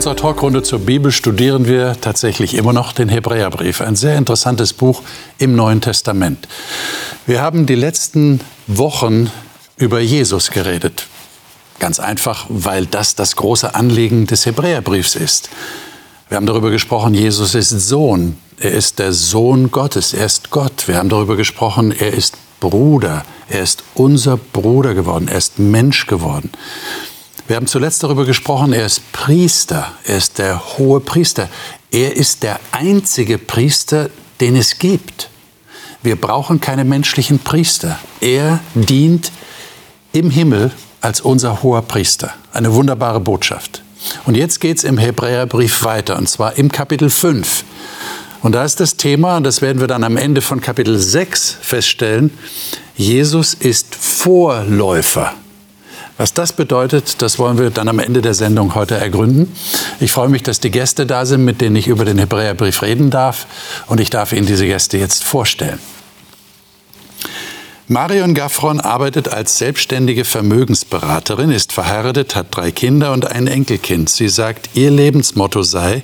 unserer Talkrunde zur Bibel studieren wir tatsächlich immer noch den Hebräerbrief, ein sehr interessantes Buch im Neuen Testament. Wir haben die letzten Wochen über Jesus geredet. Ganz einfach, weil das das große Anliegen des Hebräerbriefs ist. Wir haben darüber gesprochen, Jesus ist Sohn. Er ist der Sohn Gottes. Er ist Gott. Wir haben darüber gesprochen, er ist Bruder. Er ist unser Bruder geworden. Er ist Mensch geworden. Wir haben zuletzt darüber gesprochen, er ist Priester, er ist der hohe Priester. Er ist der einzige Priester, den es gibt. Wir brauchen keine menschlichen Priester. Er dient im Himmel als unser hoher Priester. Eine wunderbare Botschaft. Und jetzt geht es im Hebräerbrief weiter, und zwar im Kapitel 5. Und da ist das Thema, und das werden wir dann am Ende von Kapitel 6 feststellen, Jesus ist Vorläufer was das bedeutet, das wollen wir dann am Ende der Sendung heute ergründen. Ich freue mich, dass die Gäste da sind, mit denen ich über den Hebräerbrief reden darf. Und ich darf Ihnen diese Gäste jetzt vorstellen. Marion Gaffron arbeitet als selbstständige Vermögensberaterin, ist verheiratet, hat drei Kinder und ein Enkelkind. Sie sagt, ihr Lebensmotto sei,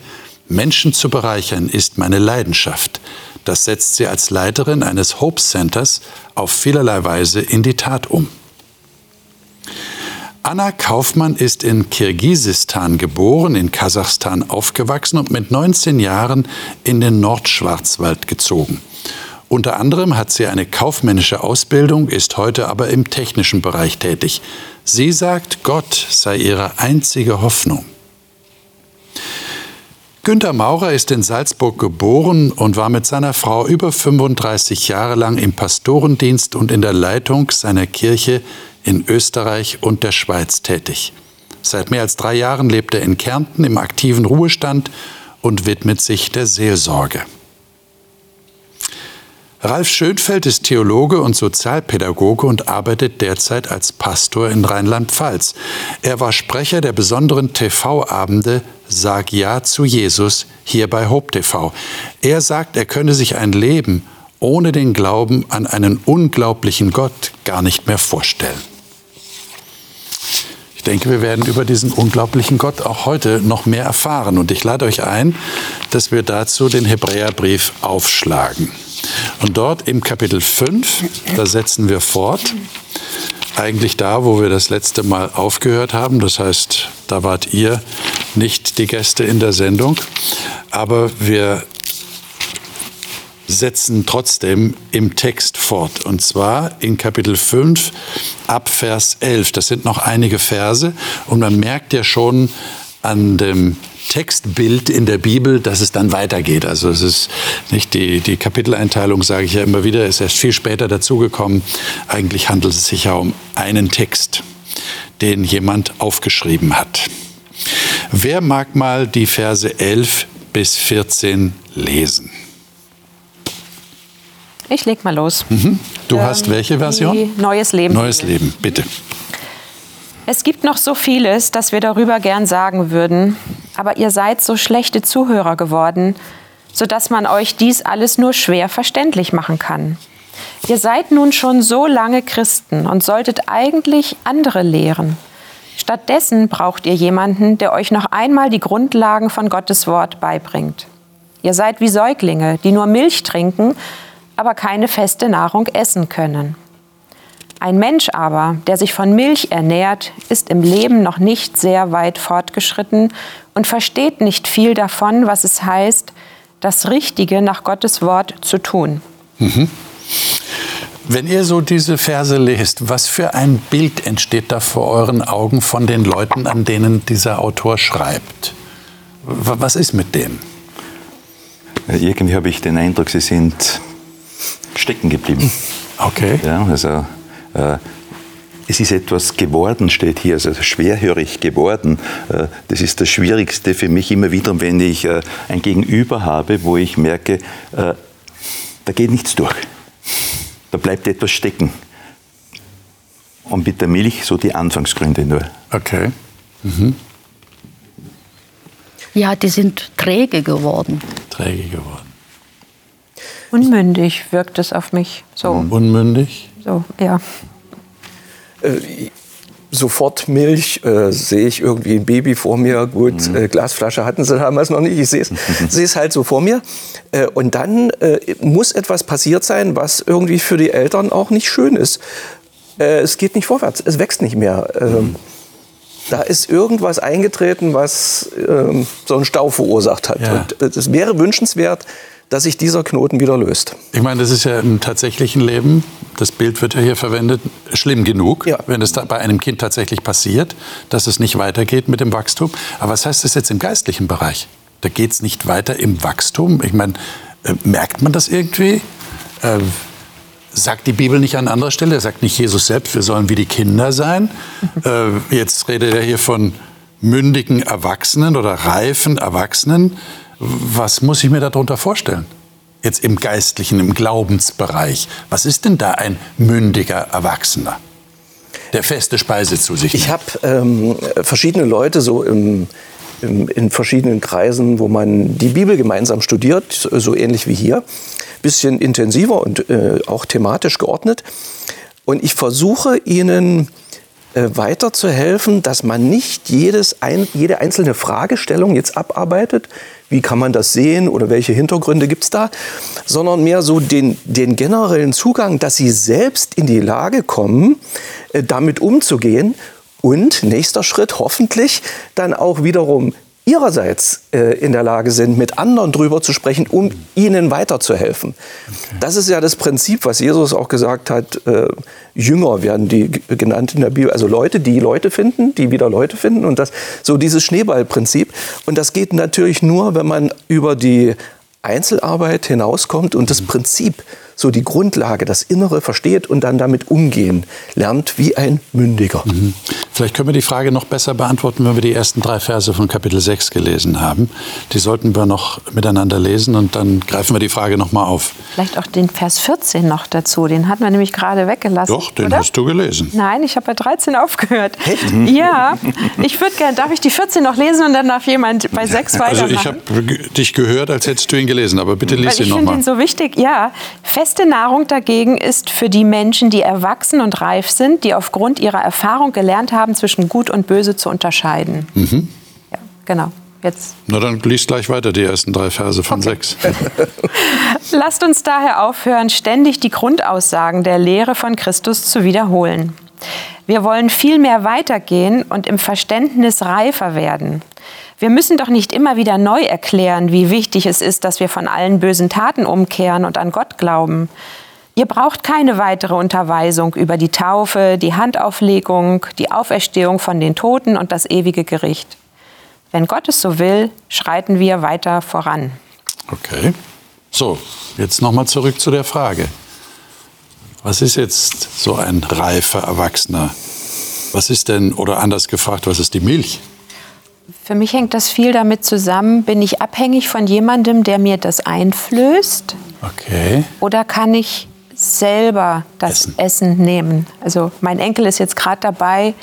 Menschen zu bereichern ist meine Leidenschaft. Das setzt sie als Leiterin eines Hope Centers auf vielerlei Weise in die Tat um. Anna Kaufmann ist in Kirgisistan geboren, in Kasachstan aufgewachsen und mit 19 Jahren in den Nordschwarzwald gezogen. Unter anderem hat sie eine kaufmännische Ausbildung, ist heute aber im technischen Bereich tätig. Sie sagt, Gott sei ihre einzige Hoffnung. Günter Maurer ist in Salzburg geboren und war mit seiner Frau über 35 Jahre lang im Pastorendienst und in der Leitung seiner Kirche in Österreich und der Schweiz tätig. Seit mehr als drei Jahren lebt er in Kärnten im aktiven Ruhestand und widmet sich der Seelsorge. Ralf Schönfeld ist Theologe und Sozialpädagoge und arbeitet derzeit als Pastor in Rheinland-Pfalz. Er war Sprecher der besonderen TV-Abende Sag Ja zu Jesus hier bei Hope TV. Er sagt, er könne sich ein Leben ohne den Glauben an einen unglaublichen Gott gar nicht mehr vorstellen denke, wir werden über diesen unglaublichen Gott auch heute noch mehr erfahren. Und ich lade euch ein, dass wir dazu den Hebräerbrief aufschlagen. Und dort im Kapitel 5, da setzen wir fort, eigentlich da, wo wir das letzte Mal aufgehört haben. Das heißt, da wart ihr nicht die Gäste in der Sendung. Aber wir setzen trotzdem im Text fort. Und zwar in Kapitel 5 ab Vers 11. Das sind noch einige Verse. Und man merkt ja schon an dem Textbild in der Bibel, dass es dann weitergeht. Also es ist nicht die, die Kapiteleinteilung, sage ich ja immer wieder, ist erst viel später dazugekommen. Eigentlich handelt es sich ja um einen Text, den jemand aufgeschrieben hat. Wer mag mal die Verse 11 bis 14 lesen? Ich leg mal los. Mhm. Du ähm, hast welche Version? Neues Leben. Neues Leben, bitte. Es gibt noch so vieles, das wir darüber gern sagen würden, aber ihr seid so schlechte Zuhörer geworden, sodass man euch dies alles nur schwer verständlich machen kann. Ihr seid nun schon so lange Christen und solltet eigentlich andere lehren. Stattdessen braucht ihr jemanden, der euch noch einmal die Grundlagen von Gottes Wort beibringt. Ihr seid wie Säuglinge, die nur Milch trinken aber keine feste Nahrung essen können. Ein Mensch aber, der sich von Milch ernährt, ist im Leben noch nicht sehr weit fortgeschritten und versteht nicht viel davon, was es heißt, das Richtige nach Gottes Wort zu tun. Mhm. Wenn ihr so diese Verse lest, was für ein Bild entsteht da vor euren Augen von den Leuten, an denen dieser Autor schreibt? Was ist mit denen? Irgendwie habe ich den Eindruck, sie sind stecken geblieben. Okay. Ja, also äh, es ist etwas geworden, steht hier, also schwerhörig geworden. Äh, das ist das Schwierigste für mich immer wieder, wenn ich äh, ein Gegenüber habe, wo ich merke, äh, da geht nichts durch. Da bleibt etwas stecken. Und mit der Milch so die Anfangsgründe nur. Okay. Mhm. Ja, die sind träge geworden. Träge geworden. Unmündig wirkt es auf mich. So. Unmündig? So, ja. Äh, sofort Milch, äh, sehe ich irgendwie ein Baby vor mir. Gut, mhm. äh, Glasflasche hatten sie damals noch nicht. Ich sehe es halt so vor mir. Äh, und dann äh, muss etwas passiert sein, was irgendwie für die Eltern auch nicht schön ist. Äh, es geht nicht vorwärts, es wächst nicht mehr. Ähm, mhm. Da ist irgendwas eingetreten, was ähm, so einen Stau verursacht hat. Ja. Und es wäre wünschenswert, dass sich dieser Knoten wieder löst. Ich meine, das ist ja im tatsächlichen Leben, das Bild wird ja hier verwendet, schlimm genug, ja. wenn es bei einem Kind tatsächlich passiert, dass es nicht weitergeht mit dem Wachstum. Aber was heißt das jetzt im geistlichen Bereich? Da geht es nicht weiter im Wachstum. Ich meine, äh, merkt man das irgendwie? Äh, sagt die Bibel nicht an anderer Stelle, sagt nicht Jesus selbst, wir sollen wie die Kinder sein. äh, jetzt redet er hier von mündigen Erwachsenen oder reifen Erwachsenen. Was muss ich mir darunter vorstellen? Jetzt im geistlichen, im Glaubensbereich. Was ist denn da ein mündiger Erwachsener, der feste Speise zu sich nimmt? Ich habe ähm, verschiedene Leute so im, im, in verschiedenen Kreisen, wo man die Bibel gemeinsam studiert, so ähnlich wie hier. Bisschen intensiver und äh, auch thematisch geordnet. Und ich versuche ihnen weiterzuhelfen, dass man nicht jedes ein, jede einzelne Fragestellung jetzt abarbeitet, wie kann man das sehen oder welche Hintergründe gibt es da, sondern mehr so den, den generellen Zugang, dass sie selbst in die Lage kommen, äh, damit umzugehen. Und nächster Schritt hoffentlich dann auch wiederum ihrerseits äh, in der Lage sind, mit anderen drüber zu sprechen, um ihnen weiterzuhelfen. Okay. Das ist ja das Prinzip, was Jesus auch gesagt hat. Äh, Jünger werden die genannt in der Bibel, also Leute, die Leute finden, die wieder Leute finden und das so dieses Schneeballprinzip. Und das geht natürlich nur, wenn man über die Einzelarbeit hinauskommt und das Prinzip so die Grundlage, das Innere versteht und dann damit umgehen lernt wie ein Mündiger. Mhm. Vielleicht können wir die Frage noch besser beantworten, wenn wir die ersten drei Verse von Kapitel 6 gelesen haben. Die sollten wir noch miteinander lesen und dann greifen wir die Frage noch mal auf. Vielleicht auch den Vers 14 noch dazu. Den hatten wir nämlich gerade weggelassen. Doch, den oder? hast du gelesen. Nein, ich habe bei 13 aufgehört. Echt? Ja, ich würde gerne, darf ich die 14 noch lesen und dann darf jemand bei 6 weitermachen? Also ich habe dich gehört, als hättest du ihn gelesen, aber bitte lies ihn noch mal. Ich finde ihn so wichtig. Ja, feste Nahrung dagegen ist für die Menschen, die erwachsen und reif sind, die aufgrund ihrer Erfahrung gelernt haben, zwischen Gut und Böse zu unterscheiden. Mhm. Ja, genau. Jetzt. Na dann liest gleich weiter die ersten drei Verse von okay. sechs. Lasst uns daher aufhören, ständig die Grundaussagen der Lehre von Christus zu wiederholen. Wir wollen vielmehr weitergehen und im Verständnis reifer werden. Wir müssen doch nicht immer wieder neu erklären, wie wichtig es ist, dass wir von allen bösen Taten umkehren und an Gott glauben. Ihr braucht keine weitere Unterweisung über die Taufe, die Handauflegung, die Auferstehung von den Toten und das ewige Gericht. Wenn Gott es so will, schreiten wir weiter voran. Okay. So, jetzt nochmal zurück zu der Frage. Was ist jetzt so ein reifer Erwachsener? Was ist denn, oder anders gefragt, was ist die Milch? Für mich hängt das viel damit zusammen, bin ich abhängig von jemandem, der mir das einflößt? Okay. Oder kann ich selber das Essen, Essen nehmen? Also mein Enkel ist jetzt gerade dabei,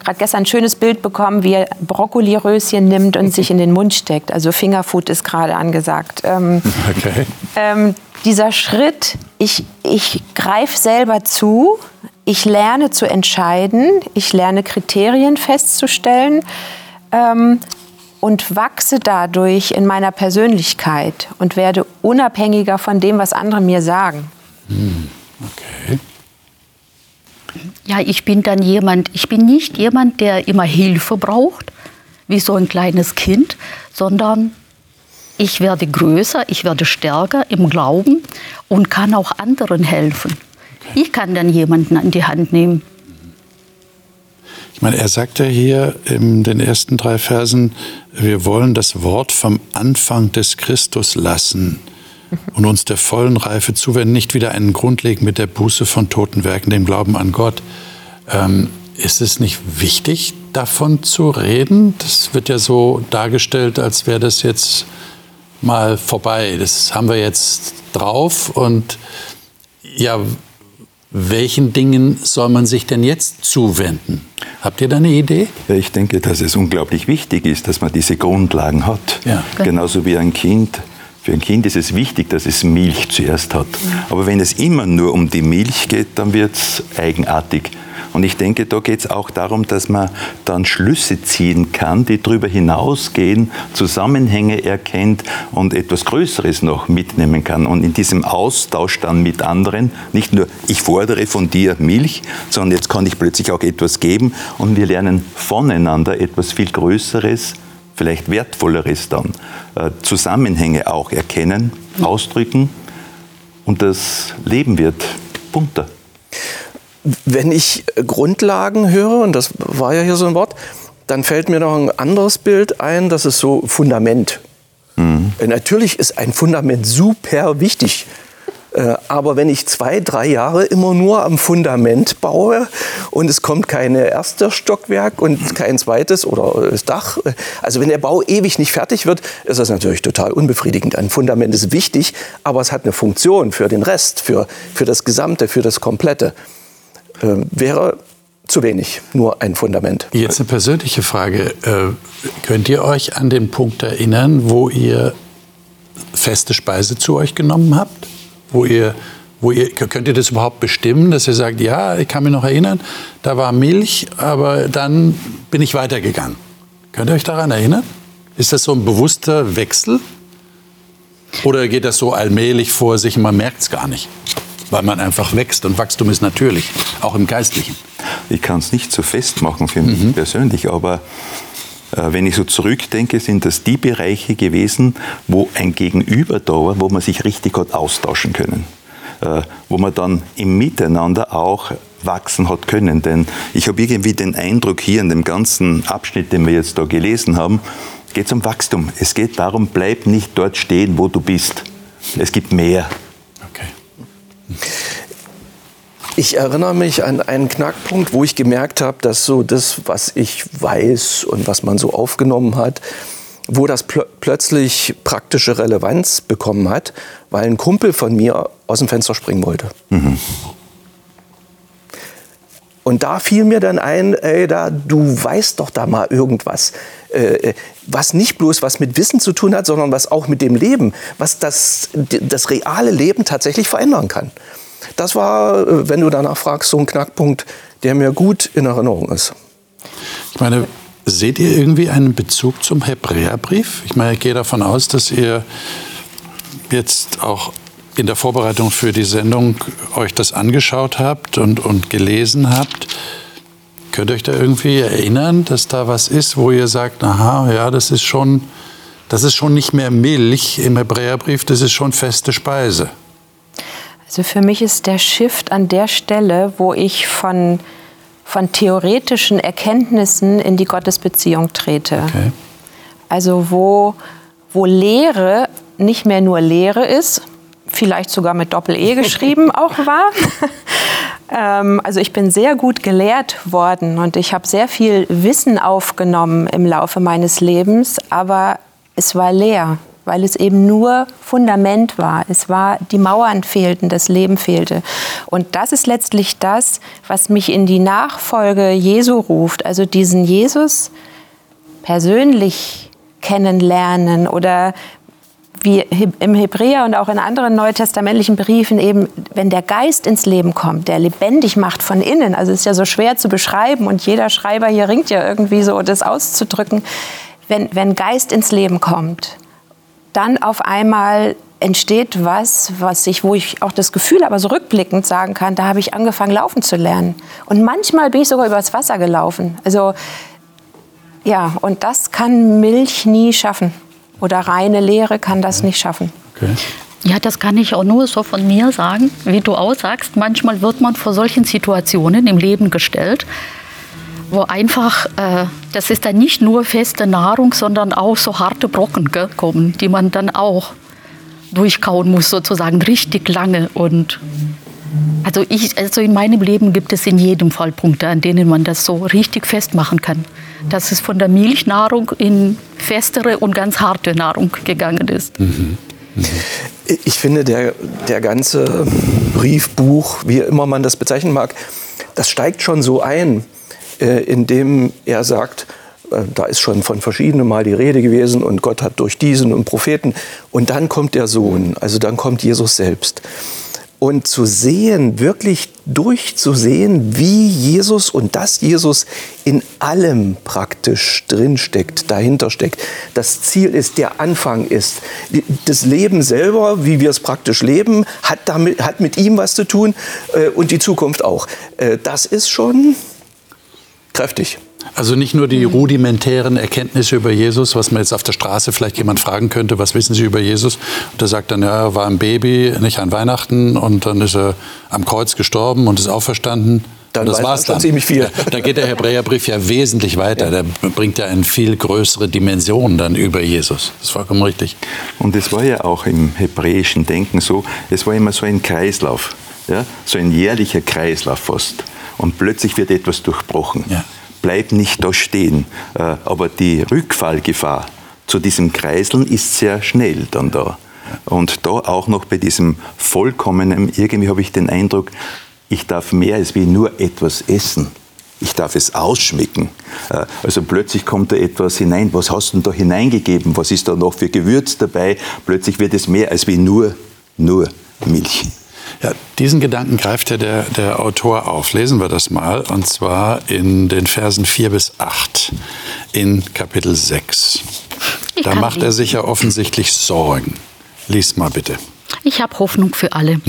gerade gestern ein schönes Bild bekommen, wie er Brokkoliröschen nimmt und sich in den Mund steckt. Also Fingerfood ist gerade angesagt. Ähm, okay. Ähm, dieser Schritt, ich, ich greife selber zu, ich lerne zu entscheiden, ich lerne Kriterien festzustellen ähm, und wachse dadurch in meiner Persönlichkeit und werde unabhängiger von dem, was andere mir sagen. Hm, okay. Ja, ich bin dann jemand, ich bin nicht jemand, der immer Hilfe braucht, wie so ein kleines Kind, sondern ich werde größer, ich werde stärker im Glauben und kann auch anderen helfen. Ich kann dann jemanden an die Hand nehmen. Ich meine, er sagt ja hier in den ersten drei Versen, wir wollen das Wort vom Anfang des Christus lassen und uns der vollen Reife zuwenden, nicht wieder einen Grund legen mit der Buße von toten Werken, dem Glauben an Gott. Ähm, ist es nicht wichtig, davon zu reden? Das wird ja so dargestellt, als wäre das jetzt mal vorbei. Das haben wir jetzt drauf und ja, welchen Dingen soll man sich denn jetzt zuwenden? Habt ihr da eine Idee? Ich denke, dass es unglaublich wichtig ist, dass man diese Grundlagen hat. Ja. Genauso wie ein Kind. Für ein Kind ist es wichtig, dass es Milch zuerst hat. Aber wenn es immer nur um die Milch geht, dann wird es eigenartig. Und ich denke, da geht es auch darum, dass man dann Schlüsse ziehen kann, die darüber hinausgehen, Zusammenhänge erkennt und etwas Größeres noch mitnehmen kann. Und in diesem Austausch dann mit anderen, nicht nur ich fordere von dir Milch, sondern jetzt kann ich plötzlich auch etwas geben und wir lernen voneinander etwas viel Größeres, vielleicht Wertvolleres dann. Äh, Zusammenhänge auch erkennen, ausdrücken und das Leben wird bunter. Wenn ich Grundlagen höre, und das war ja hier so ein Wort, dann fällt mir noch ein anderes Bild ein, das ist so Fundament. Mhm. Natürlich ist ein Fundament super wichtig. Äh, aber wenn ich zwei, drei Jahre immer nur am Fundament baue und es kommt kein erstes Stockwerk und kein zweites oder das Dach, äh, also wenn der Bau ewig nicht fertig wird, ist das natürlich total unbefriedigend. Ein Fundament ist wichtig, aber es hat eine Funktion für den Rest, für, für das Gesamte, für das Komplette. Äh, wäre zu wenig, nur ein Fundament. Jetzt eine persönliche Frage. Äh, könnt ihr euch an den Punkt erinnern, wo ihr feste Speise zu euch genommen habt? Wo ihr, wo ihr, könnt ihr das überhaupt bestimmen, dass ihr sagt, ja, ich kann mich noch erinnern, da war Milch, aber dann bin ich weitergegangen. Könnt ihr euch daran erinnern? Ist das so ein bewusster Wechsel? Oder geht das so allmählich vor sich und man merkt es gar nicht? Weil man einfach wächst und Wachstum ist natürlich, auch im Geistlichen. Ich kann es nicht so festmachen für mich mhm. persönlich, aber äh, wenn ich so zurückdenke, sind das die Bereiche gewesen, wo ein Gegenüber da war, wo man sich richtig hat austauschen können. Äh, wo man dann im Miteinander auch wachsen hat können. Denn ich habe irgendwie den Eindruck hier in dem ganzen Abschnitt, den wir jetzt da gelesen haben, geht es um Wachstum. Es geht darum, bleib nicht dort stehen, wo du bist. Es gibt mehr. Ich erinnere mich an einen Knackpunkt, wo ich gemerkt habe, dass so das, was ich weiß und was man so aufgenommen hat, wo das pl plötzlich praktische Relevanz bekommen hat, weil ein Kumpel von mir aus dem Fenster springen wollte. Mhm. Und da fiel mir dann ein, ey, da, du weißt doch da mal irgendwas, äh, äh was nicht bloß was mit Wissen zu tun hat, sondern was auch mit dem Leben, was das, das reale Leben tatsächlich verändern kann. Das war, äh, wenn du danach fragst, so ein Knackpunkt, der mir gut in Erinnerung ist. Ich meine, seht ihr irgendwie einen Bezug zum Hebräerbrief? Ich meine, ich gehe davon aus, dass ihr jetzt auch in der Vorbereitung für die Sendung euch das angeschaut habt und, und gelesen habt. Könnt ihr euch da irgendwie erinnern, dass da was ist, wo ihr sagt, aha, ja, das ist schon, das ist schon nicht mehr Milch im Hebräerbrief, das ist schon feste Speise? Also für mich ist der Shift an der Stelle, wo ich von, von theoretischen Erkenntnissen in die Gottesbeziehung trete. Okay. Also wo, wo Lehre nicht mehr nur Lehre ist, vielleicht sogar mit Doppel-E geschrieben auch war. ähm, also ich bin sehr gut gelehrt worden und ich habe sehr viel Wissen aufgenommen im Laufe meines Lebens, aber es war leer weil es eben nur Fundament war. Es war, die Mauern fehlten, das Leben fehlte. Und das ist letztlich das, was mich in die Nachfolge Jesu ruft. Also diesen Jesus persönlich kennenlernen oder wie im Hebräer und auch in anderen neutestamentlichen Briefen eben, wenn der Geist ins Leben kommt, der lebendig macht von innen, also ist ja so schwer zu beschreiben und jeder Schreiber hier ringt ja irgendwie so, das auszudrücken, wenn, wenn Geist ins Leben kommt, dann auf einmal entsteht was, was ich, wo ich auch das Gefühl aber so rückblickend sagen kann, da habe ich angefangen laufen zu lernen. Und manchmal bin ich sogar übers Wasser gelaufen. Also ja, und das kann Milch nie schaffen. Oder reine Lehre kann das nicht schaffen. Okay. Ja, das kann ich auch nur so von mir sagen, wie du auch sagst. Manchmal wird man vor solchen Situationen im Leben gestellt, wo einfach, äh, das ist dann nicht nur feste Nahrung, sondern auch so harte Brocken gell, kommen, die man dann auch durchkauen muss, sozusagen richtig lange. Und also, ich, also in meinem Leben gibt es in jedem Fall Punkte, an denen man das so richtig festmachen kann. Dass es von der Milchnahrung in festere und ganz harte Nahrung gegangen ist. Mhm. Mhm. Ich finde, der, der ganze Briefbuch, wie immer man das bezeichnen mag, das steigt schon so ein äh, indem er sagt, äh, da ist schon von verschiedenen Mal die Rede gewesen und Gott hat durch diesen und Propheten. Und dann kommt der Sohn, also dann kommt Jesus selbst. Und zu sehen, wirklich durchzusehen, wie Jesus und dass Jesus in allem praktisch drinsteckt, dahinter steckt. Das Ziel ist, der Anfang ist. Das Leben selber, wie wir es praktisch leben, hat, damit, hat mit ihm was zu tun äh, und die Zukunft auch. Äh, das ist schon kräftig. Also nicht nur die rudimentären Erkenntnisse über Jesus, was man jetzt auf der Straße vielleicht jemand fragen könnte, was wissen Sie über Jesus? Und der sagt dann, ja, er war ein Baby, nicht an Weihnachten und dann ist er am Kreuz gestorben und ist auferstanden. Dann das war's dann. ziemlich viel. Ja, da geht der Hebräerbrief ja wesentlich weiter. Der bringt ja eine viel größere Dimension dann über Jesus. Das ist vollkommen richtig. Und es war ja auch im hebräischen Denken so, es war immer so ein Kreislauf, ja? so ein jährlicher Kreislauf fast. Und plötzlich wird etwas durchbrochen. Ja. Bleib nicht da stehen. Äh, Aber die Rückfallgefahr zu diesem Kreiseln ist sehr schnell dann da. Und da auch noch bei diesem vollkommenen, irgendwie habe ich den Eindruck, ich darf mehr als wie nur etwas essen. Ich darf es ausschmecken. Äh, Also plötzlich kommt da etwas hinein. Was hast du denn da hineingegeben? Was ist da noch für Gewürz dabei? Plötzlich wird es mehr als wie nur, nur Milch. Ja, diesen Gedanken greift ja der, der Autor auf. Lesen wir das mal, und zwar in den Versen 4 bis 8 in Kapitel 6. Ich Da macht er sich ja offensichtlich Sorgen. Lies mal bitte. Ich habe Hoffnung für alle.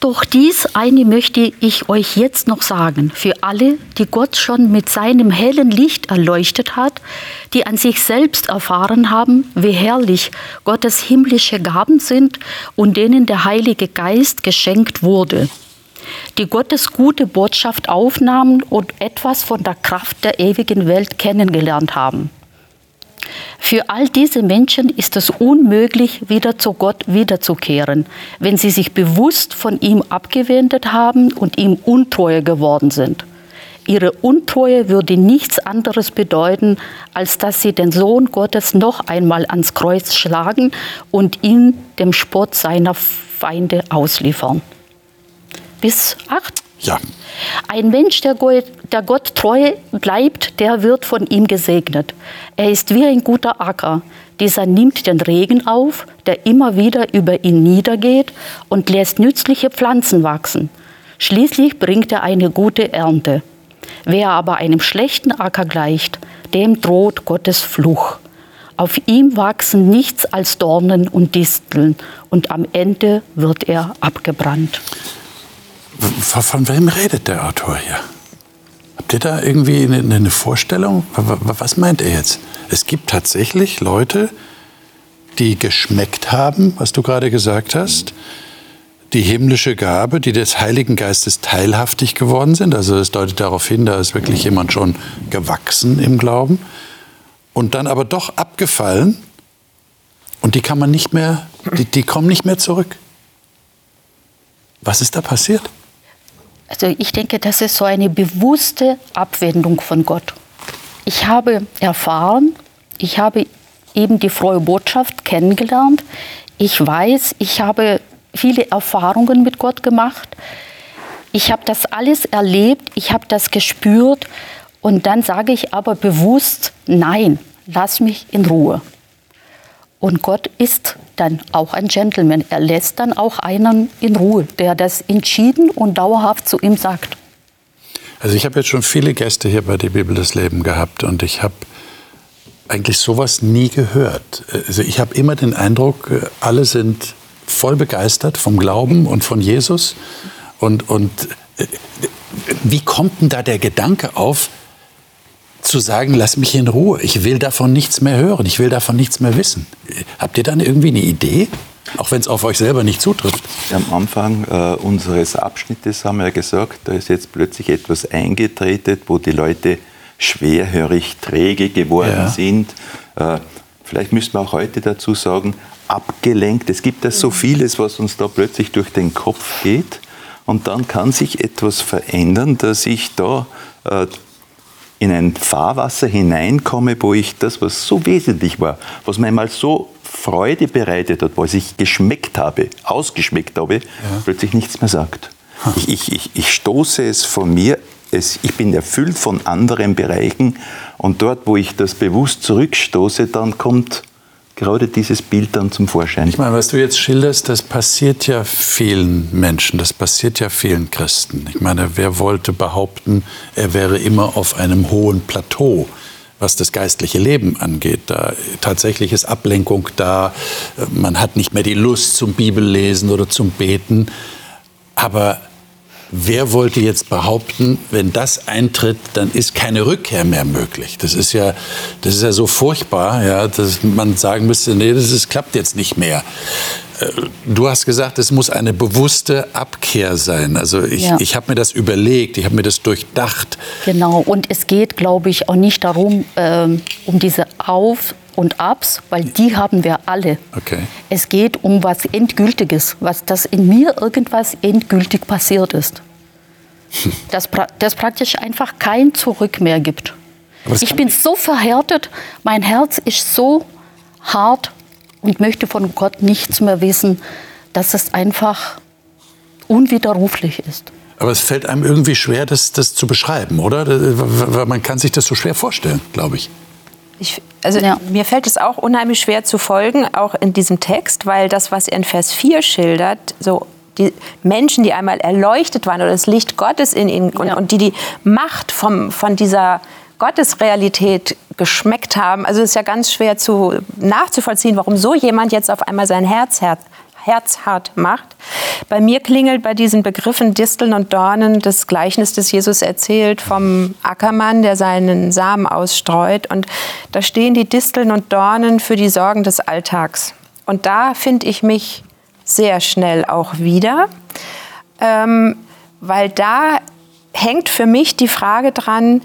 Doch dies eine möchte ich euch jetzt noch sagen, für alle, die Gott schon mit seinem hellen Licht erleuchtet hat, die an sich selbst erfahren haben, wie herrlich Gottes himmlische Gaben sind und denen der Heilige Geist geschenkt wurde, die Gottes gute Botschaft aufnahmen und etwas von der Kraft der ewigen Welt kennengelernt haben. Für all diese Menschen ist es unmöglich, wieder zu Gott wiederzukehren, wenn sie sich bewusst von ihm abgewendet haben und ihm untreu geworden sind. Ihre Untreue würde nichts anderes bedeuten, als dass sie den Sohn Gottes noch einmal ans Kreuz schlagen und ihn dem Spott seiner Feinde ausliefern. Bis acht. Ja, Ein Mensch, der Gott, der Gott treu bleibt, der wird von ihm gesegnet. Er ist wie ein guter Acker. Dieser nimmt den Regen auf, der immer wieder über ihn niedergeht und lässt nützliche Pflanzen wachsen. Schließlich bringt er eine gute Ernte. Wer aber einem schlechten Acker gleicht, dem droht Gottes Fluch. Auf ihm wachsen nichts als Dornen und Disteln und am Ende wird er abgebrannt. Von, wem redet der Autor hier? Habt ihr da irgendwie eine, eine Vorstellung? Wa- wa- Was meint er jetzt? Es gibt tatsächlich Leute, die geschmeckt haben, was du gerade gesagt hast, die himmlische Gabe, die des Heiligen Geistes teilhaftig geworden sind. Also es deutet darauf hin, da ist wirklich jemand schon gewachsen im Glauben und dann aber doch abgefallen und die kann man nicht mehr, die, die kommen nicht mehr zurück. Was ist da passiert? Also ich denke, das ist so eine bewusste Abwendung von Gott. Ich habe erfahren, ich habe eben die frohe Botschaft kennengelernt. Ich weiß, ich habe viele Erfahrungen mit Gott gemacht. Ich habe das alles erlebt, ich habe das gespürt und dann sage ich aber bewusst, nein, lass mich in Ruhe. Und Gott ist dann auch ein Gentleman. Er lässt dann auch einen in Ruhe, der das entschieden und dauerhaft zu ihm sagt. Also ich habe jetzt schon viele Gäste hier bei der Bibel des Lebens gehabt und ich habe eigentlich sowas nie gehört. Also ich habe immer den Eindruck, alle sind voll begeistert vom Glauben und von Jesus. Und, und äh, wie kommt denn da der Gedanke auf, zu sagen, lass mich in Ruhe, ich will davon nichts mehr hören, ich will davon nichts mehr wissen. Habt ihr dann irgendwie eine Idee? Auch wenn es auf euch selber nicht zutrifft. Am Anfang äh, unseres Abschnittes haben wir ja gesagt, da ist jetzt plötzlich etwas eingetreten, wo die Leute schwerhörig, träge geworden Ja. sind. Äh, vielleicht müsste man auch heute dazu sagen, abgelenkt. Es gibt ja so vieles, was uns da plötzlich durch den Kopf geht. Und dann kann sich etwas verändern, dass ich da äh, in ein Fahrwasser hineinkomme, wo ich das, was so wesentlich war, was mir einmal so Freude bereitet hat, was ich geschmeckt habe, ausgeschmeckt habe, plötzlich nichts mehr sagt. Ich, ich, ich, ich stoße es von mir, es, ich bin erfüllt von anderen Bereichen und dort, wo ich das bewusst zurückstoße, dann kommt gerade dieses Bild dann zum Vorschein. Ich meine, was du jetzt schilderst, das passiert ja vielen Menschen, das passiert ja vielen Christen. Ich meine, wer wollte behaupten, er wäre immer auf einem hohen Plateau? was das geistliche Leben angeht. Da tatsächlich ist Ablenkung da. Man hat nicht mehr die Lust zum Bibellesen oder zum Beten. Aber Wer wollte jetzt behaupten, wenn das eintritt, dann ist keine Rückkehr mehr möglich? Das ist ja, das ist ja so furchtbar, ja, dass man sagen müsste, nee, das ist, klappt jetzt nicht mehr. Äh, du hast gesagt, es muss eine bewusste Abkehr sein. Also ich, ja. ich habe mir das überlegt, ich habe mir das durchdacht. Genau, und es geht, glaube ich, auch nicht darum, ähm, um diese Auf- und Abs, weil die haben wir alle. Okay. Es geht um was Endgültiges, was das in mir irgendwas endgültig passiert ist. Hm. Dass das praktisch einfach kein Zurück mehr gibt. Ich bin so verhärtet, mein Herz ist so hart und möchte von Gott nichts mehr wissen, dass es einfach unwiderruflich ist. Aber es fällt einem irgendwie schwer, das, das zu beschreiben, oder? Man kann sich das so schwer vorstellen, glaube ich. Ich, also ja. mir fällt es auch unheimlich schwer zu folgen, auch in diesem Text, weil das, was er in Vers 4 schildert, so die Menschen, die einmal erleuchtet waren oder das Licht Gottes in ihnen und, ja. und die die Macht vom, von dieser Gottesrealität geschmeckt haben. Also es ist ja ganz schwer zu, nachzuvollziehen, warum so jemand jetzt auf einmal sein Herz, Herz, herzhart macht. Bei mir klingelt bei diesen Begriffen Disteln und Dornen das Gleichnis, das Jesus erzählt vom Ackermann, der seinen Samen ausstreut. Und da stehen die Disteln und Dornen für die Sorgen des Alltags. Und da finde ich mich sehr schnell auch wieder, ähm, weil da hängt für mich die Frage dran,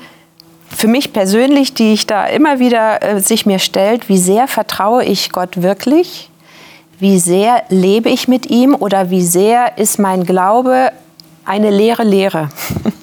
für mich persönlich, die ich da immer wieder äh, sich mir stellt, wie sehr vertraue ich Gott wirklich? Wie sehr lebe ich mit ihm oder wie sehr ist mein Glaube eine leere Lehre.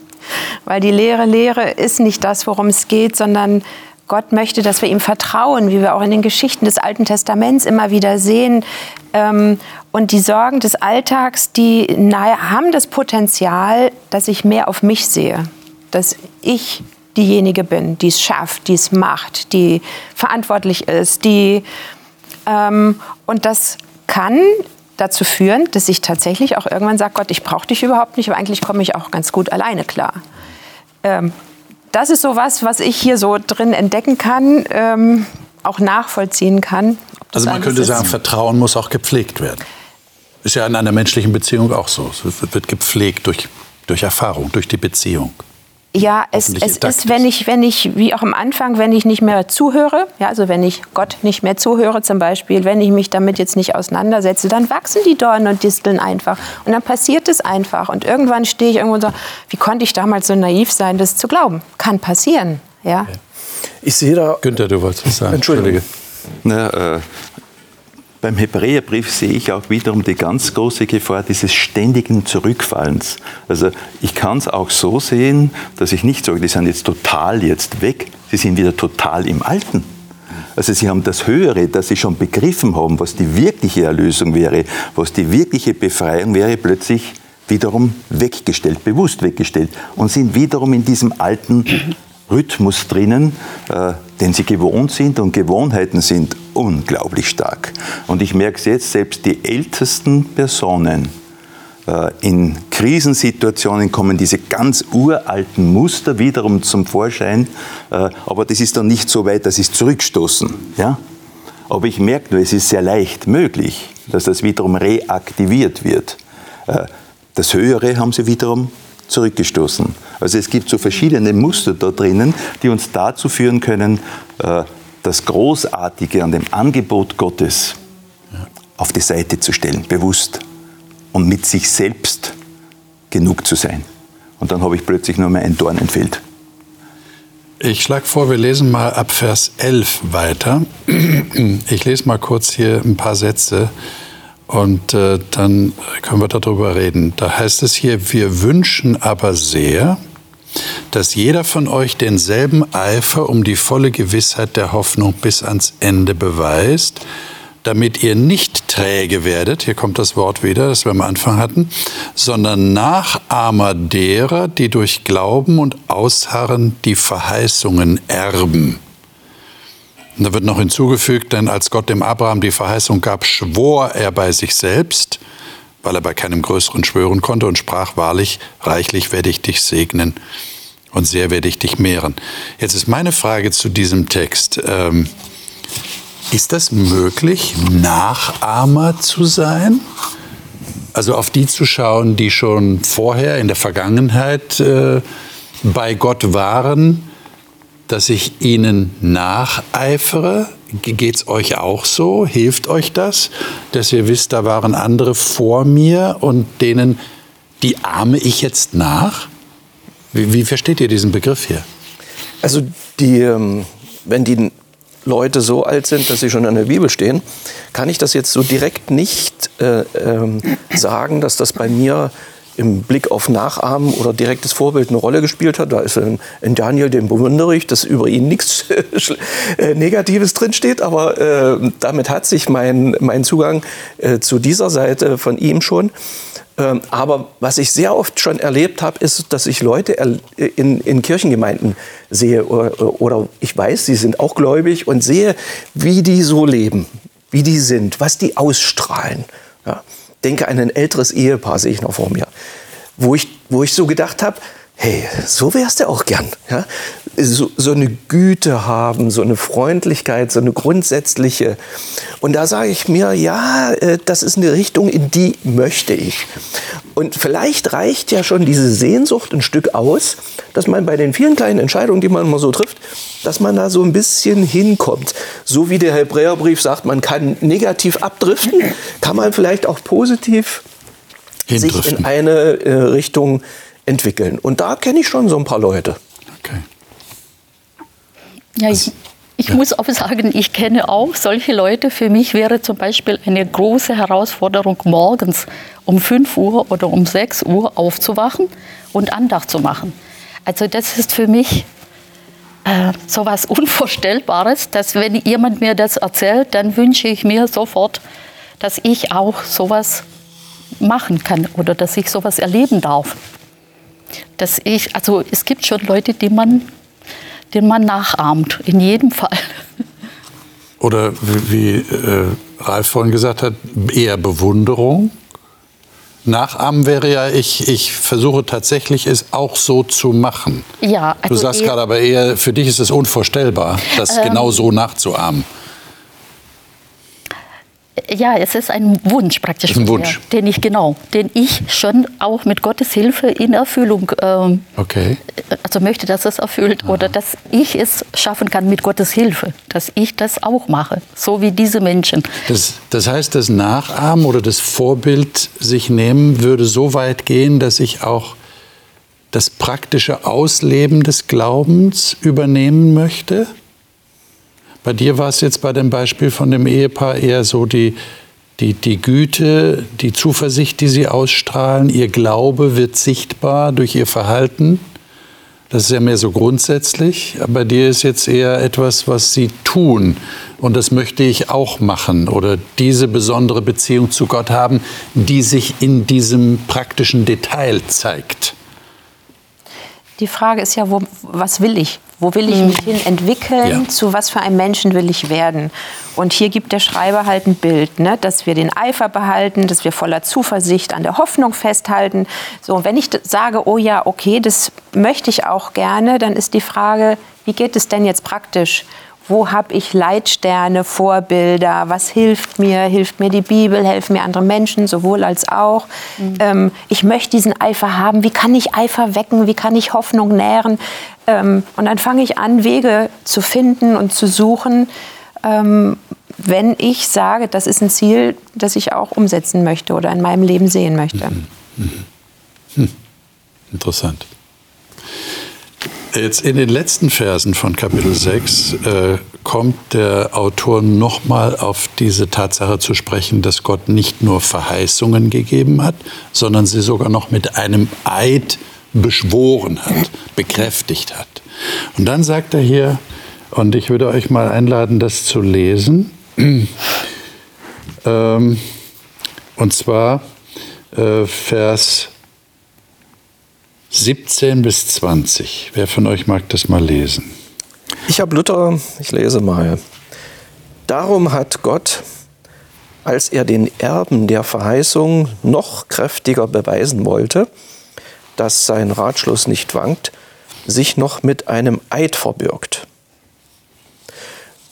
Weil die leere Lehre ist nicht das, worum es geht, sondern Gott möchte, dass wir ihm vertrauen, wie wir auch in den Geschichten des Alten Testaments immer wieder sehen. Ähm, und die Sorgen des Alltags, die haben das Potenzial, dass ich mehr auf mich sehe, dass ich diejenige bin, die es schafft, die es macht, die verantwortlich ist, die ähm, und das kann dazu führen, dass ich tatsächlich auch irgendwann sage, Gott, ich brauche dich überhaupt nicht, aber eigentlich komme ich auch ganz gut alleine klar. Ähm, das ist so was, was ich hier so drin entdecken kann, ähm, auch nachvollziehen kann. Also man könnte sagen, Vertrauen muss auch gepflegt werden. Ist ja in einer menschlichen Beziehung auch so. Es wird gepflegt durch, durch Erfahrung, durch die Beziehung. Ja, es, es ist, wenn ich, wenn ich, wie auch am Anfang, wenn ich nicht mehr zuhöre, ja, also wenn ich Gott nicht mehr zuhöre zum Beispiel, wenn ich mich damit jetzt nicht auseinandersetze, dann wachsen die Dornen und Disteln einfach. Und dann passiert es einfach. Und irgendwann stehe ich irgendwo und sage, wie konnte ich damals so naiv sein, das zu glauben? Kann passieren, ja. Ich sehe da... Günther, du wolltest was sagen. Entschuldige. Na, äh, beim Hebräerbrief sehe ich auch wiederum die ganz große Gefahr dieses ständigen Zurückfallens. Also ich kann es auch so sehen, dass ich nicht sage, die sind jetzt total jetzt weg, sie sind wieder total im Alten. Also sie haben das Höhere, das sie schon begriffen haben, was die wirkliche Erlösung wäre, was die wirkliche Befreiung wäre, plötzlich wiederum weggestellt, bewusst weggestellt und sind wiederum in diesem alten Rhythmus drinnen, äh, den sie gewohnt sind und Gewohnheiten sind unglaublich stark. Und ich merke es jetzt, selbst die ältesten Personen äh, in Krisensituationen kommen diese ganz uralten Muster wiederum zum Vorschein, äh, aber das ist dann nicht so weit, dass sie es zurückstoßen. Ja? Aber ich merke nur, es ist sehr leicht möglich, dass das wiederum reaktiviert wird. Äh, das Höhere haben sie wiederum zurückgestoßen. Also es gibt so verschiedene Muster da drinnen, die uns dazu führen können, äh, das Großartige an dem Angebot Gottes auf die Seite zu stellen, bewusst und mit sich selbst genug zu sein. Und dann habe ich plötzlich nur mehr ein Dornenfeld. Ich schlage vor, wir lesen mal ab Vers 11 weiter. Ich lese mal kurz hier ein paar Sätze und äh, dann können wir darüber reden. Da heißt es hier, wir wünschen aber sehr, dass jeder von euch denselben Eifer um die volle Gewissheit der Hoffnung bis ans Ende beweist, damit ihr nicht träge werdet, hier kommt das Wort wieder, das wir am Anfang hatten, sondern Nachahmer derer, die durch Glauben und Ausharren die Verheißungen erben. Und da wird noch hinzugefügt, denn als Gott dem Abraham die Verheißung gab, schwor er bei sich selbst, weil er bei keinem Größeren schwören konnte und sprach wahrlich, reichlich werde ich dich segnen und sehr werde ich dich mehren. Jetzt ist meine Frage zu diesem Text. Ähm, ist das möglich, Nachahmer zu sein? Also auf die zu schauen, die schon vorher in der Vergangenheit äh, bei Gott waren, dass ich ihnen nacheifere? Geht es euch auch so? Hilft euch das, dass ihr wisst, da waren andere vor mir und denen, die ahme ich jetzt nach? Wie, wie versteht ihr diesen Begriff hier? Also die, ähm, wenn die Leute so alt sind, dass sie schon in der Bibel stehen, kann ich das jetzt so direkt nicht äh, ähm, sagen, dass das bei mir im Blick auf Nachahmen oder direktes Vorbild eine Rolle gespielt hat. Da ist ein, Daniel, den bewundere ich, dass über ihn nichts äh, Negatives drinsteht, aber äh, damit hat sich mein, mein Zugang äh, zu dieser Seite von ihm schon. Ähm, aber was ich sehr oft schon erlebt habe, ist, dass ich Leute in, in Kirchengemeinden sehe oder, oder ich weiß, sie sind auch gläubig und sehe, wie die so leben, wie die sind, was die ausstrahlen. Ja denke an ein älteres Ehepaar, sehe ich noch vor mir, wo ich, wo ich so gedacht habe, hey, so wärst du auch gern. Ja? So, so eine Güte haben, so eine Freundlichkeit, so eine grundsätzliche. Und da sage ich mir, ja, äh, das ist eine Richtung, in die möchte ich. Und vielleicht reicht ja schon diese Sehnsucht ein Stück aus, dass man bei den vielen kleinen Entscheidungen, die man immer so trifft, dass man da so ein bisschen hinkommt. So wie der Hebräerbrief sagt, man kann negativ abdriften, kann man vielleicht auch positiv sich in eine äh, Richtung entwickeln. Und da kenne ich schon so ein paar Leute. Okay. Ja, ich, ich ja. muss auch sagen, ich kenne auch solche Leute. Für mich wäre zum Beispiel eine große Herausforderung, morgens um 5 Uhr oder um 6 Uhr aufzuwachen und Andacht zu machen. Also das ist für mich äh, so etwas Unvorstellbares, dass wenn jemand mir das erzählt, dann wünsche ich mir sofort, dass ich auch sowas machen kann oder dass ich sowas erleben darf dass ich, also es gibt schon Leute, die man, denen man nachahmt, in jedem Fall. Oder wie, wie äh, Ralf vorhin gesagt hat, eher Bewunderung. Nachahmen wäre ja, ich, ich versuche tatsächlich es auch so zu machen. Ja, also du sagst gerade aber eher, für dich ist es unvorstellbar, das ähm, genau so nachzuahmen. Ja, es ist ein Wunsch praktisch, ein Wunsch. den ich genau, den ich schon auch mit Gottes Hilfe in Erfüllung, ähm, okay. also möchte, dass es erfüllt Aha. oder dass ich es schaffen kann mit Gottes Hilfe, dass ich das auch mache, so wie diese Menschen. Das, das heißt, das Nachahmen oder das Vorbild sich nehmen würde so weit gehen, dass ich auch das praktische Ausleben des Glaubens übernehmen möchte? Bei dir war es jetzt bei dem Beispiel von dem Ehepaar eher so die, die, die Güte, die Zuversicht, die sie ausstrahlen, ihr Glaube wird sichtbar durch ihr Verhalten. Das ist ja mehr so grundsätzlich. Bei dir ist jetzt eher etwas, was sie tun. Und das möchte ich auch machen. Oder diese besondere Beziehung zu Gott haben, die sich in diesem praktischen Detail zeigt. Die Frage ist ja, wo, was will ich? Wo will ich mich hin entwickeln? Ja. Zu was für einem Menschen will ich werden? Und hier gibt der Schreiber halt ein Bild, ne? dass wir den Eifer behalten, dass wir voller Zuversicht an der Hoffnung festhalten. So, und wenn ich sage, oh ja, okay, das möchte ich auch gerne, dann ist die Frage, wie geht es denn jetzt praktisch? Wo habe ich Leitsterne, Vorbilder, was hilft mir, hilft mir die Bibel, helfen mir andere Menschen, sowohl als auch. Mhm. Ähm, ich möchte diesen Eifer haben, wie kann ich Eifer wecken, wie kann ich Hoffnung nähren. Ähm, und dann fange ich an, Wege zu finden und zu suchen, ähm, wenn ich sage, das ist ein Ziel, das ich auch umsetzen möchte oder in meinem Leben sehen möchte. Mhm. Mhm. Hm. Interessant. Jetzt in den letzten Versen von Kapitel 6 äh, kommt der Autor nochmal auf diese Tatsache zu sprechen, dass Gott nicht nur Verheißungen gegeben hat, sondern sie sogar noch mit einem Eid beschworen hat, bekräftigt hat. Und dann sagt er hier, und ich würde euch mal einladen, das zu lesen, ähm, und zwar äh, Vers 17 bis 20. Wer von euch mag das mal lesen? Ich habe Luther, ich lese mal. Darum hat Gott, als er den Erben der Verheißung noch kräftiger beweisen wollte, dass sein Ratschluss nicht wankt, sich noch mit einem Eid verbürgt.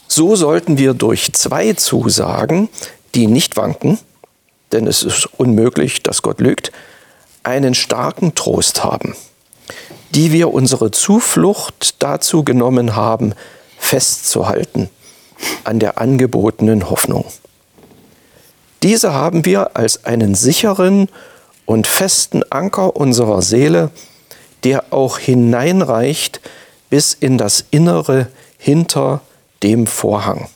So sollten wir durch zwei Zusagen, die nicht wanken, denn es ist unmöglich, dass Gott lügt, einen starken Trost haben, die wir unsere Zuflucht dazu genommen haben, festzuhalten an der angebotenen Hoffnung. Diese haben wir als einen sicheren und festen Anker unserer Seele, der auch hineinreicht bis in das Innere hinter dem Vorhang.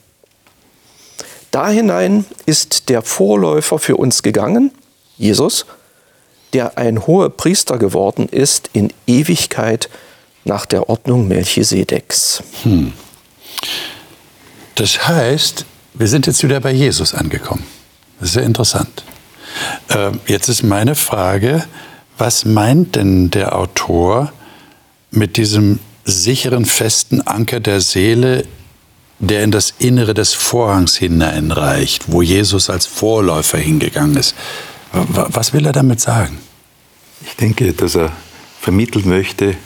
Da hinein ist der Vorläufer für uns gegangen, Jesus, der ein hoher Priester geworden ist in Ewigkeit nach der Ordnung Melchisedeks. Hm. Das heißt, wir sind jetzt wieder bei Jesus angekommen. Das ist sehr interessant. Äh, jetzt ist meine Frage, was meint denn der Autor mit diesem sicheren, festen Anker der Seele, der in das Innere des Vorhangs hineinreicht, wo Jesus als Vorläufer hingegangen ist? Was will er damit sagen? Ich denke, dass er vermitteln möchte,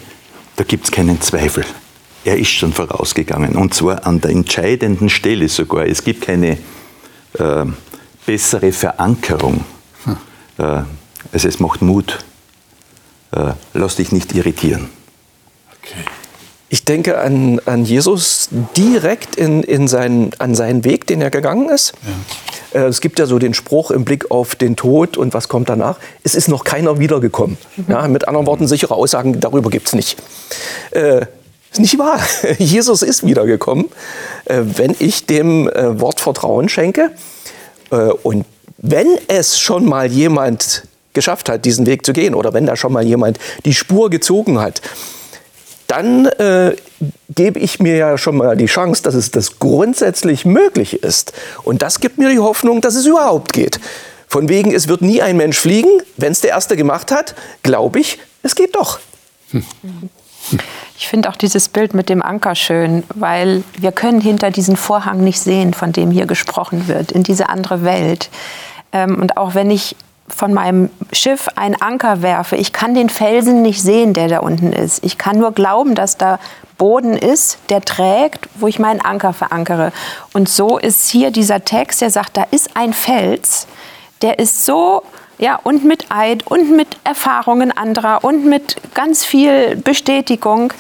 da gibt es keinen Zweifel. Er ist schon vorausgegangen und zwar an der entscheidenden Stelle sogar. Es gibt keine äh, bessere Verankerung. Hm. Äh, also es macht Mut. Äh, lass dich nicht irritieren. Okay. Ich denke an, an Jesus direkt in, in seinen, an seinen Weg, den er gegangen ist. Ja. Äh, es gibt ja so den Spruch im Blick auf den Tod und was kommt danach. Es ist noch keiner wiedergekommen. Mhm. Ja, mit anderen Worten, sichere Aussagen darüber gibt es nicht. Äh, ist nicht wahr. Jesus ist wiedergekommen, äh, wenn ich dem äh, Wort Vertrauen schenke. Und wenn es schon mal jemand geschafft hat, diesen Weg zu gehen, oder wenn da schon mal jemand die Spur gezogen hat, dann äh, gebe ich mir ja schon mal die Chance, dass es das grundsätzlich möglich ist. Und das gibt mir die Hoffnung, dass es überhaupt geht. Von wegen, es wird nie ein Mensch fliegen. Wenn es der Erste gemacht hat, glaube ich, es geht doch. Ich finde auch dieses Bild mit dem Anker schön, weil wir können hinter diesen Vorhang nicht sehen, von dem hier gesprochen wird, in diese andere Welt. Ähm, und auch wenn ich von meinem Schiff einen Anker werfe, ich kann den Felsen nicht sehen, der da unten ist. Ich kann nur glauben, dass da Boden ist, der trägt, wo ich meinen Anker verankere. Und so ist hier dieser Text, der sagt, da ist ein Fels, der ist so ja, und mit Eid und mit Erfahrungen anderer und mit ganz viel Bestätigung.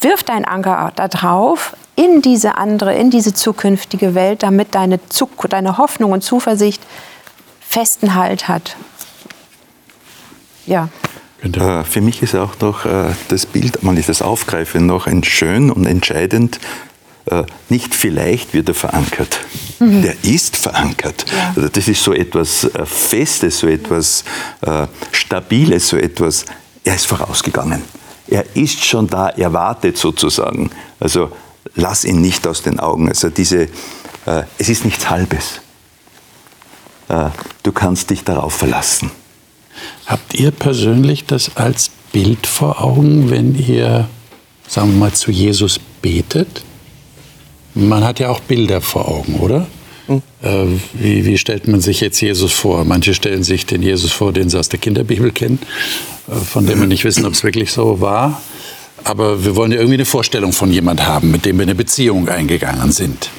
Wirf dein Anker da drauf in diese andere, in diese zukünftige Welt, damit deine, Zuk deine Hoffnung und Zuversicht festen Halt hat. Ja. Äh, für mich ist auch noch äh, das Bild, man ist das Aufgreifen noch ein schön und entscheidend, äh, nicht vielleicht wird er verankert. Mhm. Der ist verankert. Ja. Also das ist so etwas Festes, so etwas Stabiles, so etwas. Er ist vorausgegangen. Er ist schon da, er wartet sozusagen. Also lass ihn nicht aus den Augen. Also diese, es ist nichts Halbes. Äh, du kannst dich darauf verlassen. Habt ihr persönlich das als Bild vor Augen, wenn ihr, sagen wir mal, zu Jesus betet? Man hat ja auch Bilder vor Augen, oder? Hm. Äh, wie, wie, stellt man sich jetzt Jesus vor? Manche stellen sich den Jesus vor, den sie aus der Kinderbibel kennen, äh, von dem wir nicht wissen, ob es wirklich so war. Aber wir wollen ja irgendwie eine Vorstellung von jemand haben, mit dem wir eine Beziehung eingegangen sind.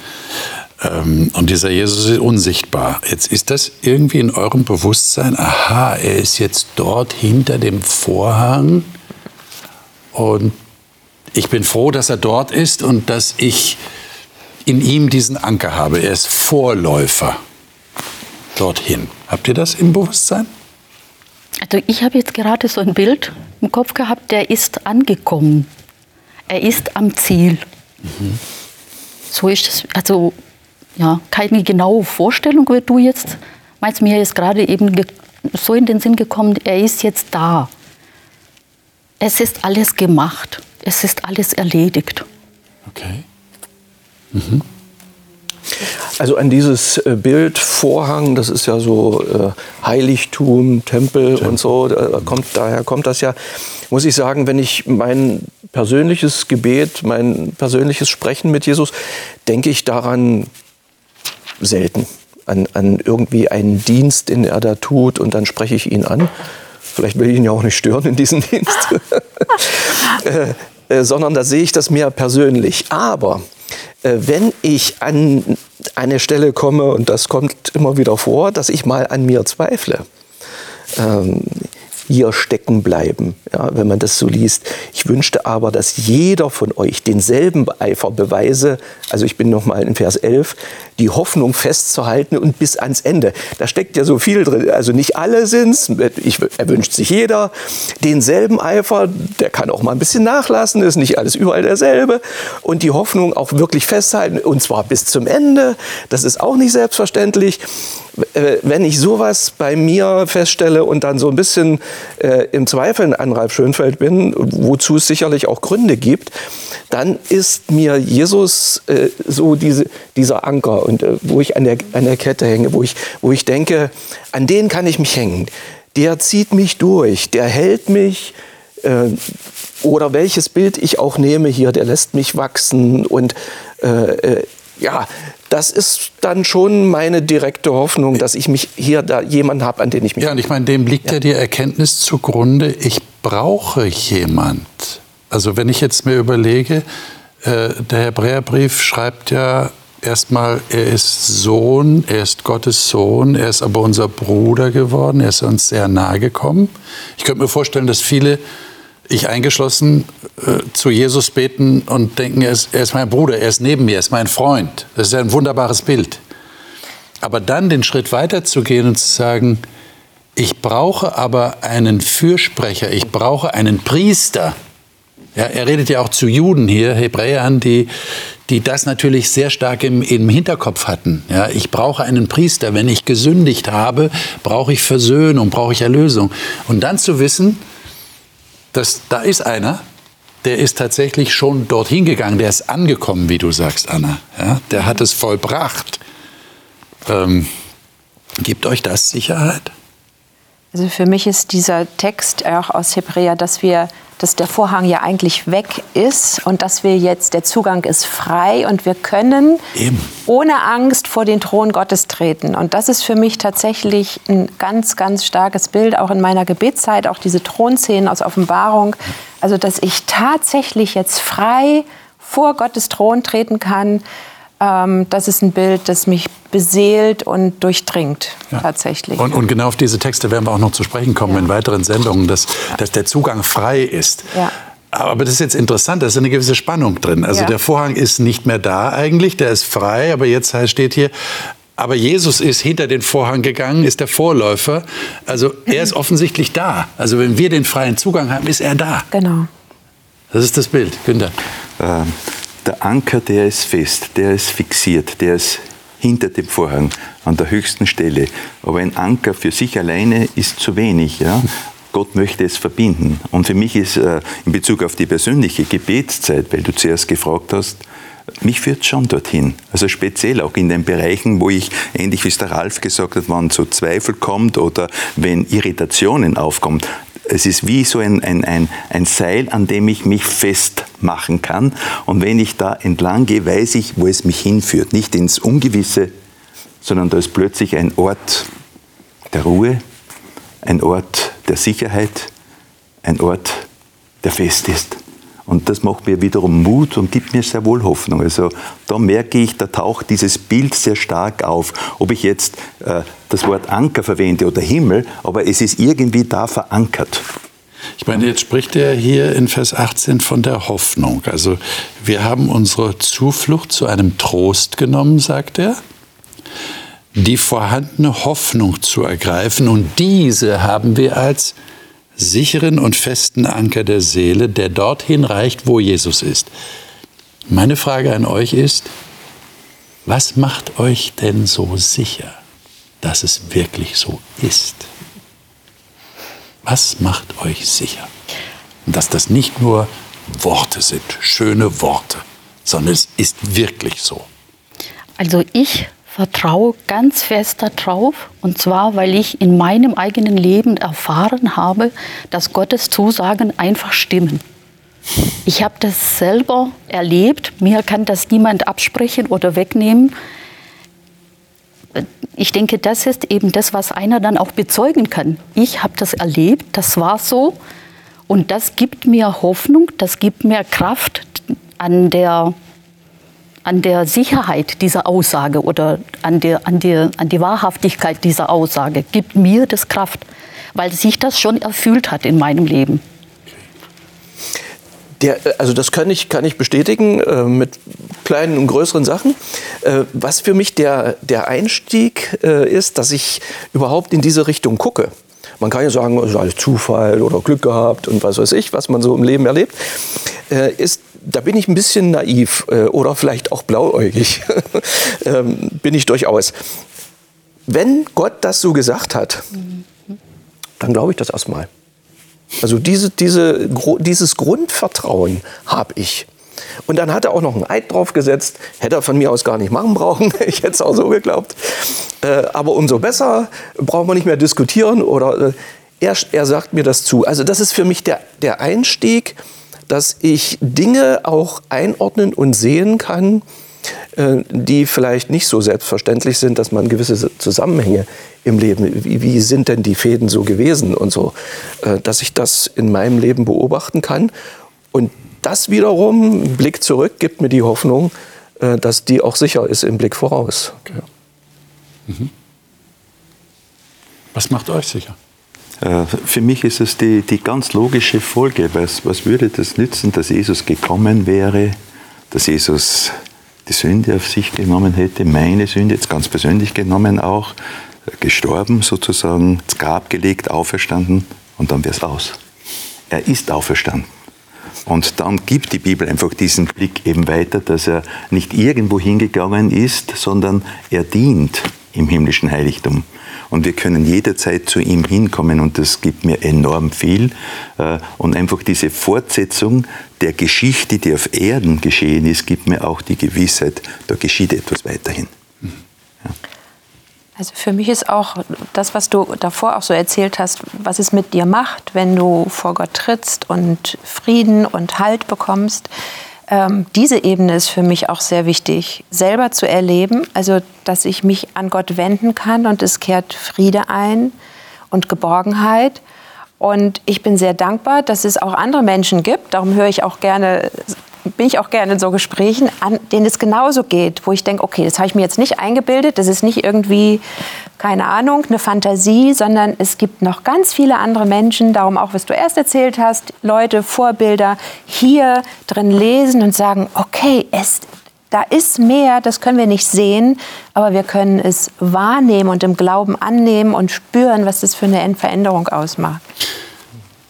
Ähm, und dieser Jesus ist unsichtbar. Jetzt ist das irgendwie in eurem Bewusstsein, aha, er ist jetzt dort hinter dem Vorhang und ich bin froh, dass er dort ist und dass ich in ihm diesen Anker habe. Er ist Vorläufer dorthin. Habt ihr das im Bewusstsein? Also ich habe jetzt gerade so ein Bild im Kopf gehabt, der ist angekommen. Er ist am Ziel. Mhm. So ist es, also ja, keine genaue Vorstellung, wie du jetzt meinst. Mir ist gerade eben so in den Sinn gekommen, er ist jetzt da. Es ist alles gemacht. Es ist alles erledigt. Okay. Mhm. Also an dieses äh, Bild Vorhang, das ist ja so äh, Heiligtum, Tempel ja. und so, da kommt, daher kommt das ja, muss ich sagen, wenn ich mein persönliches Gebet, mein persönliches Sprechen mit Jesus, denke ich daran selten an, an irgendwie einen Dienst, den er da tut und dann spreche ich ihn an. Vielleicht will ich ihn ja auch nicht stören in diesem Dienst. äh, äh, sondern da sehe ich das mehr persönlich. Aber äh, wenn ich an eine Stelle komme, und das kommt immer wieder vor, dass ich mal an mir zweifle, ähm, hier stecken bleiben, ja, wenn man das so liest. Ich wünschte aber, dass jeder von euch denselben Eifer beweise, also ich bin nochmal in Vers 11, die Hoffnung festzuhalten und bis ans Ende. Da steckt ja so viel drin. Also nicht alle sind es, er wünscht sich jeder denselben Eifer, der kann auch mal ein bisschen nachlassen, ist nicht alles überall derselbe. Und die Hoffnung auch wirklich festhalten und zwar bis zum Ende, das ist auch nicht selbstverständlich. Äh, wenn ich sowas bei mir feststelle und dann so ein bisschen äh, im Zweifel an Ralf Schönfeld bin, wozu es sicherlich auch Gründe gibt, dann ist mir Jesus äh, so diese, dieser Anker und äh, wo ich an der, an der Kette hänge, wo ich, wo ich denke, an den kann ich mich hängen. Der zieht mich durch, der hält mich äh, oder welches Bild ich auch nehme hier, der lässt mich wachsen und äh, äh ja, das ist dann schon meine direkte Hoffnung, dass ich mich hier da jemanden habe, an den ich mich. Ja, und ich meine, dem liegt ja. ja die Erkenntnis zugrunde, ich brauche jemand. Also wenn ich jetzt mir überlege, äh, der Hebräerbrief schreibt ja erstmal, er ist Sohn, er ist Gottes Sohn, er ist aber unser Bruder geworden, er ist uns sehr nahe gekommen. Ich könnte mir vorstellen, dass viele ich eingeschlossen, äh, zu Jesus beten und denken, er ist, er ist mein Bruder, er ist neben mir, er ist mein Freund. Das ist ein wunderbares Bild. Aber dann den Schritt weiter zu gehen und zu sagen, ich brauche aber einen Fürsprecher, ich brauche einen Priester. Ja, er redet ja auch zu Juden hier, Hebräern, die, die das natürlich sehr stark im, im Hinterkopf hatten. Ja, ich brauche einen Priester. Wenn ich gesündigt habe, brauche ich Versöhnung, brauche ich Erlösung. Und dann zu wissen, dass da ist einer, der ist tatsächlich schon dorthin gegangen, der ist angekommen, wie du sagst, Anna. Ja, der hat es vollbracht. Ähm, gibt euch das Sicherheit? Also für mich ist dieser Text auch aus Hebräer, dass wir dass der Vorhang ja eigentlich weg ist und dass wir jetzt, der Zugang ist frei und wir können Eben. ohne Angst vor den Thron Gottes treten. Und das ist für mich tatsächlich ein ganz, ganz starkes Bild, auch in meiner Gebetszeit, auch diese Thronszenen aus Offenbarung. Also, dass ich tatsächlich jetzt frei vor Gottes Thron treten kann ähm, das ist ein Bild, das mich beseelt und durchdringt, ja. tatsächlich. Und, und, genau auf diese Texte werden wir auch noch zu sprechen kommen ja. in weiteren Sendungen, dass, dass der Zugang frei ist. Ja. Aber das ist jetzt interessant, da ist eine gewisse Spannung drin. Also der Vorhang ist nicht mehr da eigentlich, der ist frei, aber jetzt steht hier, aber Jesus ist hinter den Vorhang gegangen, ist der Vorläufer. Also er ist offensichtlich da. Also wenn wir den freien Zugang haben, ist er da. Genau. Das ist das Bild. Günther. Ähm, der Anker, der ist fest, der ist fixiert, der ist hinter dem Vorhang an der höchsten Stelle. Aber ein Anker für sich alleine ist zu wenig. Ja? Gott möchte es verbinden. Und für mich ist äh, in Bezug auf die persönliche Gebetszeit, weil du zuerst gefragt hast, mich führt schon dorthin. Also speziell auch in den Bereichen, wo ich, ähnlich wie es der Ralf gesagt hat, wenn so Zweifel kommt oder wenn Irritationen aufkommen, es ist wie so ein, ein, ein, ein Seil, an dem ich mich festmachen kann. Und wenn ich da entlang gehe, weiß ich, wo es mich hinführt. Nicht ins Ungewisse, sondern da ist plötzlich ein Ort der Ruhe, ein Ort der Sicherheit, ein Ort, der fest ist. Und das macht mir wiederum Mut und gibt mir sehr wohl Hoffnung. Also da merke ich, da taucht dieses Bild sehr stark auf. Ob ich jetzt äh, das Wort Anker verwende oder Himmel, aber es ist irgendwie da verankert. Ich meine, jetzt spricht er hier in Vers 18 von der Hoffnung. Also wir haben unsere Zuflucht zu einem Trost genommen, sagt er, die vorhandene Hoffnung zu ergreifen und diese haben wir als sicheren und festen Anker der Seele, der dorthin reicht, wo Jesus ist. Meine Frage an euch ist, was macht euch denn so sicher, dass es wirklich so ist? Was macht euch sicher? dass das nicht nur Worte sind, schöne Worte, sondern es ist wirklich so. Also ich vertraue ganz fest darauf. Und zwar, weil ich in meinem eigenen Leben erfahren habe, dass Gottes Zusagen einfach stimmen. Ich habe das selber erlebt. Mir kann das niemand absprechen oder wegnehmen. ich denke, das ist eben das, was einer dann auch bezeugen kann. Ich habe das erlebt, das war so. Und das gibt mir Hoffnung, das gibt mir Kraft an der, an der Sicherheit dieser Aussage oder an, der, an, der, an die Wahrhaftigkeit dieser Aussage. Gibt mir das Kraft, weil sich das schon erfüllt hat in meinem Leben. Der, also das kann ich, kann ich bestätigen äh, mit kleinen und größeren Sachen. Äh, was für mich der, der Einstieg äh, ist, dass ich überhaupt in diese Richtung gucke. Man kann ja sagen, es ist alles Zufall oder Glück gehabt und was weiß ich, was man so im Leben erlebt. Äh, ist, da bin ich ein bisschen naiv äh, oder vielleicht auch blauäugig. ähm, bin ich durchaus. Wenn Gott das so gesagt hat, dann glaube ich das erstmal. Also diese, diese, dieses Grundvertrauen habe ich. Und dann hat er auch noch einen Eid drauf gesetzt. Hätte er von mir aus gar nicht machen brauchen. Ich hätte es auch so geglaubt. Äh, aber umso besser, brauchen wir nicht mehr diskutieren. Oder äh, er, er sagt mir das zu. Also das ist für mich der, der Einstieg, dass ich Dinge auch einordnen und sehen kann, die vielleicht nicht so selbstverständlich sind, dass man gewisse Zusammenhänge im Leben, wie, wie sind denn die Fäden so gewesen und so, äh, dass ich das in meinem Leben beobachten kann. Und das wiederum, Blick zurück, gibt mir die Hoffnung, äh, dass die auch sicher ist im Blick voraus. Okay. Mhm. Was macht euch sicher? Für mich ist es die, die ganz logische Folge. Was, was würde das nützen, dass Jesus gekommen wäre, dass Jesus die Sünde auf sich genommen hätte, meine Sünde jetzt ganz persönlich genommen auch, gestorben sozusagen, ins Grab gelegt, auferstanden und dann wäre es aus. Er ist auferstanden. Und dann gibt die Bibel einfach diesen Blick eben weiter, dass er nicht irgendwo hingegangen ist, sondern er dient im himmlischen Heiligtum. Und wir können jederzeit zu ihm hinkommen und das gibt mir enorm viel. Äh, und einfach diese Fortsetzung der Geschichte, die auf Erden geschehen ist, gibt mir auch die Gewissheit, da geschieht etwas weiterhin. Ja. Also für mich ist auch das, was du davor auch so erzählt hast, was es mit dir macht, wenn du vor Gott trittst und Frieden und Halt bekommst. Ähm, diese Ebene ist für mich auch sehr wichtig, selber zu erleben, also dass ich mich an Gott wenden kann und es kehrt Friede ein und Geborgenheit. Und ich bin sehr dankbar, dass es auch andere Menschen gibt. Darum höre ich auch gerne bin ich auch gerne in so Gesprächen, an denen es genauso geht, wo ich denke, okay, das habe ich mir jetzt nicht eingebildet, das ist nicht irgendwie, keine Ahnung, eine Fantasie, sondern es gibt noch ganz viele andere Menschen, darum auch, was du erst erzählt hast, Leute, Vorbilder, hier drin lesen und sagen, okay, es, da ist mehr, das können wir nicht sehen, aber wir können es wahrnehmen und im Glauben annehmen und spüren, was das für eine Veränderung ausmacht.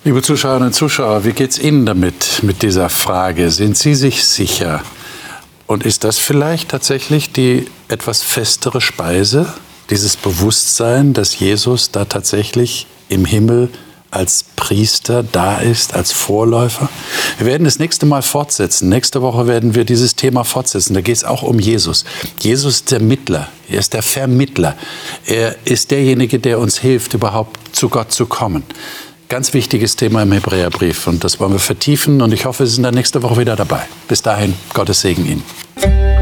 Liebe Zuschauerinnen und Zuschauer, wie geht es Ihnen damit, mit dieser Frage? Sind Sie sich sicher? Und ist das vielleicht tatsächlich die etwas festere Speise, dieses Bewusstsein, dass Jesus da tatsächlich im Himmel als Priester da ist, als Vorläufer. Wir werden das nächste Mal fortsetzen. Nächste Woche werden wir dieses Thema fortsetzen. Da geht es auch um Jesus. Jesus ist der Mittler. Er ist der Vermittler. Er ist derjenige, der uns hilft, überhaupt zu Gott zu kommen. Ganz wichtiges Thema im Hebräerbrief und das wollen wir vertiefen und ich hoffe, Sie sind dann nächste Woche wieder dabei. Bis dahin, Gottes Segen Ihnen.